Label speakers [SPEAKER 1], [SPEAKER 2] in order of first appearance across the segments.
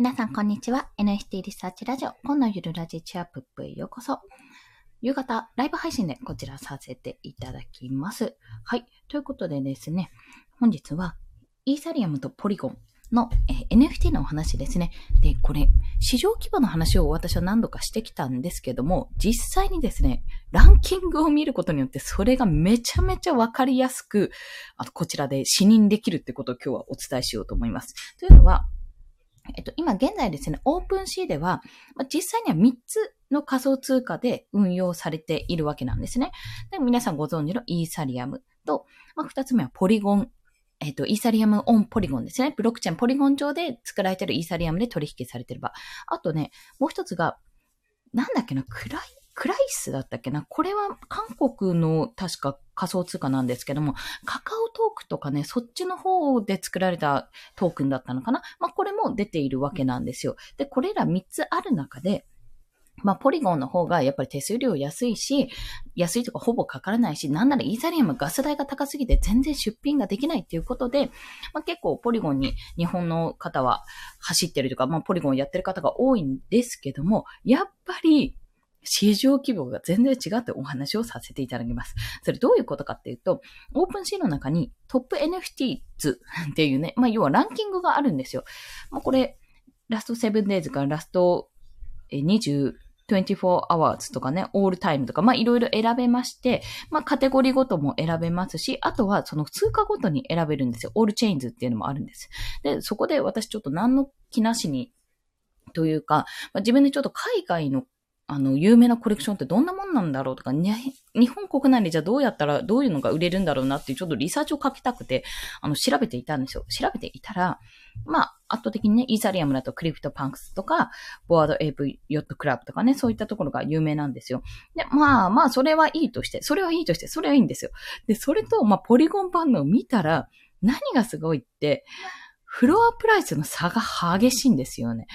[SPEAKER 1] 皆さん、こんにちは。NFT リサーチラジオ、今のゆるラジチュアップへようこそ。夕方、ライブ配信でこちらさせていただきます。はい。ということでですね、本日は、イーサリアムとポリゴンの、NFT のお話ですね。で、これ、市場規模の話を私は何度かしてきたんですけども、実際にですね、ランキングを見ることによって、それがめちゃめちゃわかりやすく、あとこちらで視認できるってことを今日はお伝えしようと思います。というのは、えっと、今現在ですね、オープンシーではま、実際には3つの仮想通貨で運用されているわけなんですね。で皆さんご存知のイーサリアムと、まあ、2つ目はポリゴン。えっ、と、イーサリアムオンポリゴンですね。ブロックチェーンポリゴン上で作られているイーサリアムで取引されている場。あとね、もう一つが、なんだっけな、クライクライスだったっけな？これは韓国の確か仮想通貨なんですけども、カカオトークとかね、そっちの方で作られたトークンだったのかな？まあ、これも出ているわけなんですよ。で、これら3つある中で、まあ、ポリゴンの方がやっぱり手数料安いし、安いとかほぼかからないし、なんならイーサリアムガス代が高すぎて全然出品ができないっていうことで、まあ、結構ポリゴンに日本の方は走ってるとか、まあ、ポリゴンやってる方が多いんですけども、やっぱり市場規模が全然違ってお話をさせていただきます。それどういうことかっていうと、OpenSea の中にトップ NFT 図っていうね、まあ要はランキングがあるんですよ。まあこれ、ラスト7 days からラスト20、24 hours とかね、 all time とか、まあいろいろ選べまして、まあカテゴリーごとも選べますし、あとはその通貨ごとに選べるんですよ。 all chains っていうのもあるんです。で、そこで私ちょっと何の気なしにというか、まあ、自分でちょっと海外のあの、有名なコレクションってどんなもんなんだろうとか、日本国内でじゃあどうやったら、どういうのが売れるんだろうなっていうちょっとリサーチをかけたくて、あの、調べていたんですよ。調べていたら、まあ、圧倒的にね、イーサリアムだとクリプトパンクスとか、ボワードエイプヨットクラブとかね、そういったところが有名なんですよ。で、まあまあ、それはいいとして、それはいいとして、それはいいんですよ。で、それと、まあ、ポリゴン版のを見たら、何がすごいって、 floor price の差が激しいんですよね。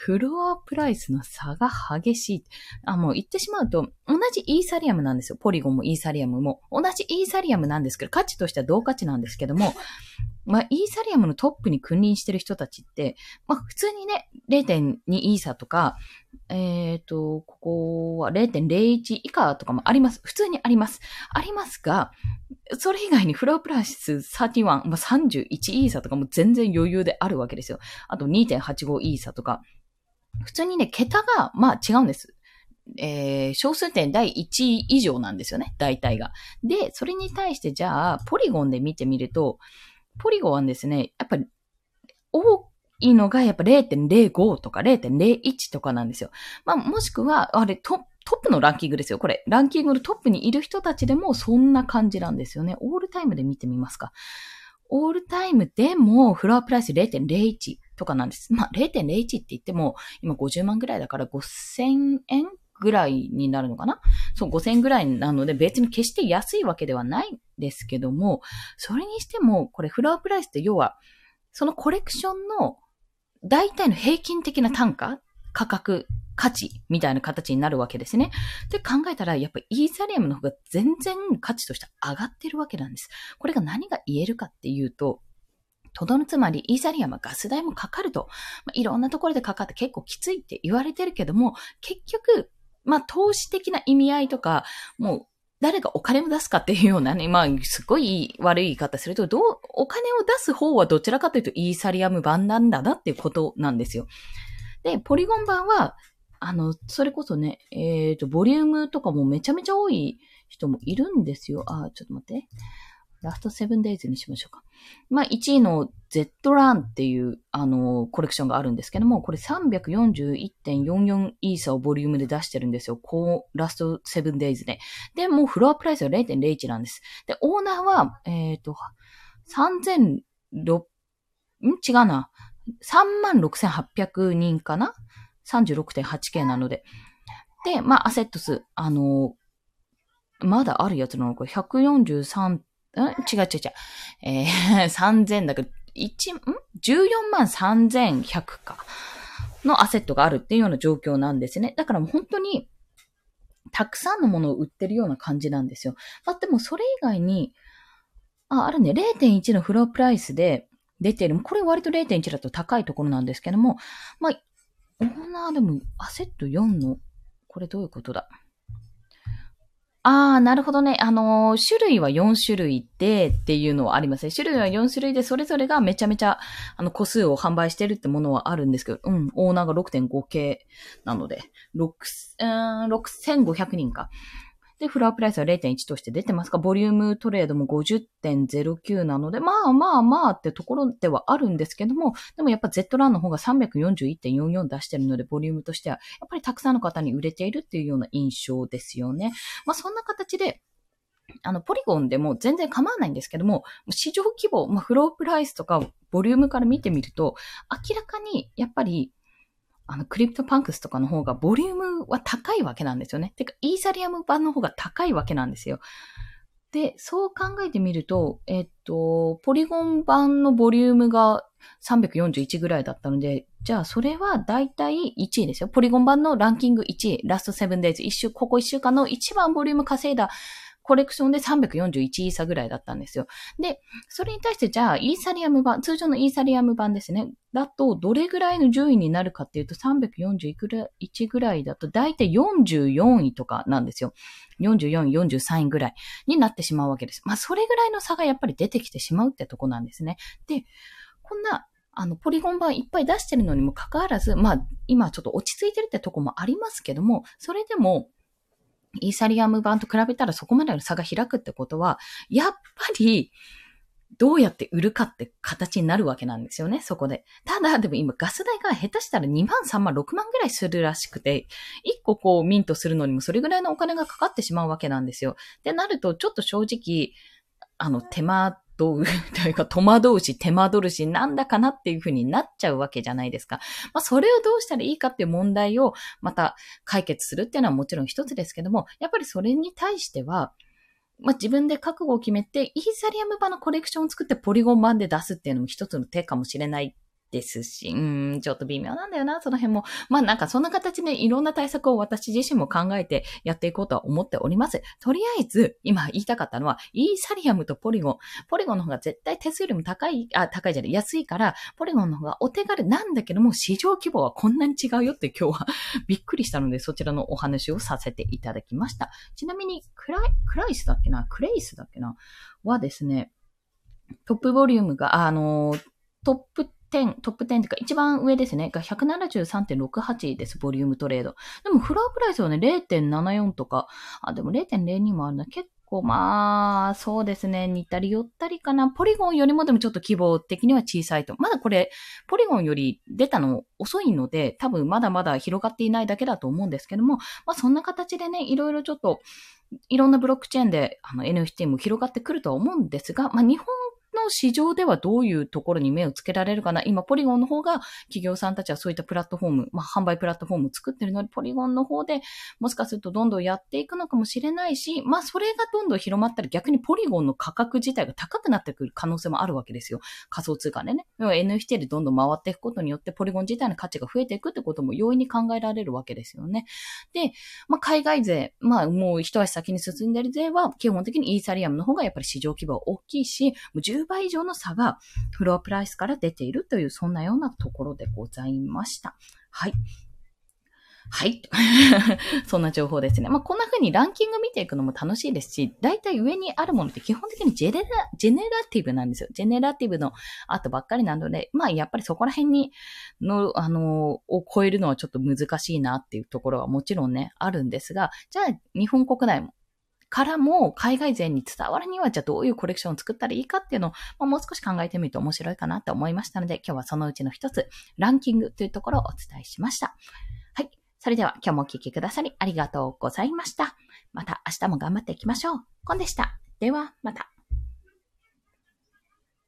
[SPEAKER 1] フロアプライスの差が激しい。あ、もう言ってしまうと、同じイーサリアムなんですよ。ポリゴンもイーサリアムも。同じイーサリアムなんですけど、価値としては同価値なんですけども、まあ、イーサリアムのトップに君臨してる人たちって、まあ、普通にね、0.2イーサとか、えっ、ー、と、ここは0.01以下とかもあります。普通にあります。ありますが、それ以外にフロアプライス31、まあ、31イーサとかも全然余裕であるわけですよ。あと2.85イーサとか。普通にね、桁が、まあ違うんです。えー、小数点第1位以上なんですよね、大体が。で、それに対してじゃあ、ポリゴンで見てみると、ポリゴンはですね、やっぱり、多いのがやっぱ0.05とか0.01とかなんですよ。まあ、もしくは、あれ、トトップのランキングですよ。これ、ランキングのトップにいる人たちでもそんな感じなんですよね。オールタイムで見てみますか。オールタイムでもフロアプライス0.01とかなんです。まあ、0.01って言っても、今50万ぐらいだから5000円ぐらいになるのかな？そう、5000ぐらいなので、別に決して安いわけではないんですけども、それにしても、これフロアプライスって要は、そのコレクションの大体の平均的な単価価格価値みたいな形になるわけですね。で考えたら、やっぱイーサリアムの方が全然価値として上がってるわけなんです。これが何が言えるかっていうと、とどのつまり、イーサリアムはガス代もかかると。まあ、いろんなところでかかって結構きついって言われてるけども、結局、まあ、投資的な意味合いとか、もう、誰がお金を出すかっていうようなね、まあ、すごい悪い言い方すると、どう、お金を出す方はどちらかというとイーサリアム版なんだなっていうことなんですよ。で、ポリゴン版は、あの、それこそね、えっ、ー、と、ボリュームとかもめちゃめちゃ多い人もいるんですよ。あ、ちょっと待って。ラストセブンデイズにしましょうか。まあ、1位の Z ランっていう、あの、コレクションがあるんですけども、これ341.44イーサをボリュームで出してるんですよ。こう、ラストセブンデイズで。で、もうフロアプライスは0.01なんです。で、オーナーは、えっ、ー、と、3006、ん？違うな。36,800人かな ?36.8K なので。で、まあ、アセットス、あのまだあるやつなのか、143、ん？違う違う違う。えー、3000だけど、1、ん ?14 万3100か。のアセットがあるっていうような状況なんですね。だからもう本当に、たくさんのものを売ってるような感じなんですよ。まあ、でもそれ以外に、あ、あるね、0.1のフロープライスで、出てる。これ割と0.1だと高いところなんですけども、まあ、オーナーでもアセット4の、これどういうことだ？ああ、なるほどね。あのー、種類は4種類でっていうのはありますね。種類は4種類で、それぞれがめちゃめちゃ、あの、個数を販売してるってものはあるんですけど、うん、オーナーが6.5系なので、6、うん6500人か。で、フロアプライスは0.1として出てますが、ボリュームトレードも50.09なので、まあまあまあってところではあるんですけども、でもやっぱ Z ランの方が341.44出してるので、ボリュームとしては、やっぱりたくさんの方に売れているっていうような印象ですよね。まあそんな形で、あの、ポリゴンでも全然構わないんですけども、市場規模、まあ、 floor price とか、ボリュームから見てみると、明らかに、やっぱり、あの、クリプトパンクスとかの方がボリュームは高いわけなんですよね。てか、イーサリアム版の方が高いわけなんですよ。で、そう考えてみると、えっと、ポリゴン版のボリュームが341ぐらいだったので、じゃあそれはだいたい1位ですよ。ポリゴン版のランキング1位、ラスト7 days、一週、ここ1週間の一番ボリューム稼いだコレクションで341イーサぐらいだったんですよ。で、それに対してじゃあ、イーサリアム版、通常のイーサリアム版ですね。だと、どれぐらいの順位になるかっていうと、341ぐらいだと、だいたい44位とかなんですよ。44位、43位ぐらいになってしまうわけです。まあ、それぐらいの差がやっぱり出てきてしまうってとこなんですね。で、こんな、あの、ポリゴン版いっぱい出してるのにもかかわらず、まあ、今ちょっと落ち着いてるってとこもありますけども、それでも、イーサリアム版と比べたらそこまでの差が開くってことは、やっぱり、どうやって売るかって形になるわけなんですよね、そこで。ただ、でも今ガス代が下手したら2万、3万、6万ぐらいするらしくて、1個こうミントするのにもそれぐらいのお金がかかってしまうわけなんですよ。ってなると、ちょっと正直、あの、手間どう、というか戸惑うし手間取るしなんだかなっていうふうになっちゃうわけじゃないですか。まあそれをどうしたらいいかっていう問題をまた解決するっていうのはもちろん一つですけども、やっぱりそれに対しては、まあ、自分で覚悟を決めて、イーサリアム版のコレクションを作ってポリゴン版で出すっていうのも一つの手かもしれないですし、うん、ちょっと微妙なんだよな、その辺も。まあなんかそんな形でいろんな対策を私自身も考えてやっていこうとは思っております。とりあえず、今言いたかったのは、イーサリアムとポリゴン。ポリゴンの方が絶対手数料も高い、あ、高いじゃない、安いから、ポリゴンの方がお手軽なんだけども、市場規模はこんなに違うよって今日は びっくりしたので、そちらのお話をさせていただきました。ちなみに、クライ、クライスだっけな？クレイスだっけな？はですね、トップボリュームが、あの、トップトップ10っていうか一番上ですね、が173.68です、ボリュームトレード。でもフロアプライスはね、0.74とか、あ、でも0.02もあるな。結構まあ、そうですね、似たり寄ったりかな。ポリゴンよりもでもちょっと規模的には小さいと。まだこれ、ポリゴンより出たの遅いので、多分まだまだ広がっていないだけだと思うんですけども、まあそんな形でね、いろいろちょっと、いろんなブロックチェーンであの NFT も広がってくるとは思うんですが、まあ日本の市場ではどういうところに目をつけられるかな？今、ポリゴンの方が企業さんたちはそういったプラットフォーム、まあ、販売プラットフォームを作ってるので、ポリゴンの方でもしかするとどんどんやっていくのかもしれないし、まあ、それがどんどん広まったら逆にポリゴンの価格自体が高くなってくる可能性もあるわけですよ。仮想通貨でね。NFT でどんどん回っていくことによって、ポリゴン自体の価値が増えていくってことも容易に考えられるわけですよね。で、まあ、海外勢、まあ、もう一足先に進んでる勢は、基本的にイーサリアムの方がやっぱり市場規模は大きいし、もう10倍以上の差がフロアプライスから出ているという、そんなようなところでございました。はい。はい。そんな情報ですね。まあ、こんな風にランキング見ていくのも楽しいですし、だいたい上にあるものって基本的にジェネラ、ジェネラティブなんですよ。ジェネラティブのアートばっかりなので、まあ、やっぱりそこら辺に、の、あの、を超えるのはちょっと難しいなっていうところはもちろんね、あるんですが、じゃあ、日本国内もからも海外勢に伝わるには、じゃあどういうコレクションを作ったらいいかっていうのを、まあ、もう少し考えてみると面白いかなと思いましたので、今日はそのうちの一つ、ランキングというところをお伝えしました。はい。それでは今日もお聴きくださりありがとうございました。また明日も頑張っていきましょう。コンでした。では、また。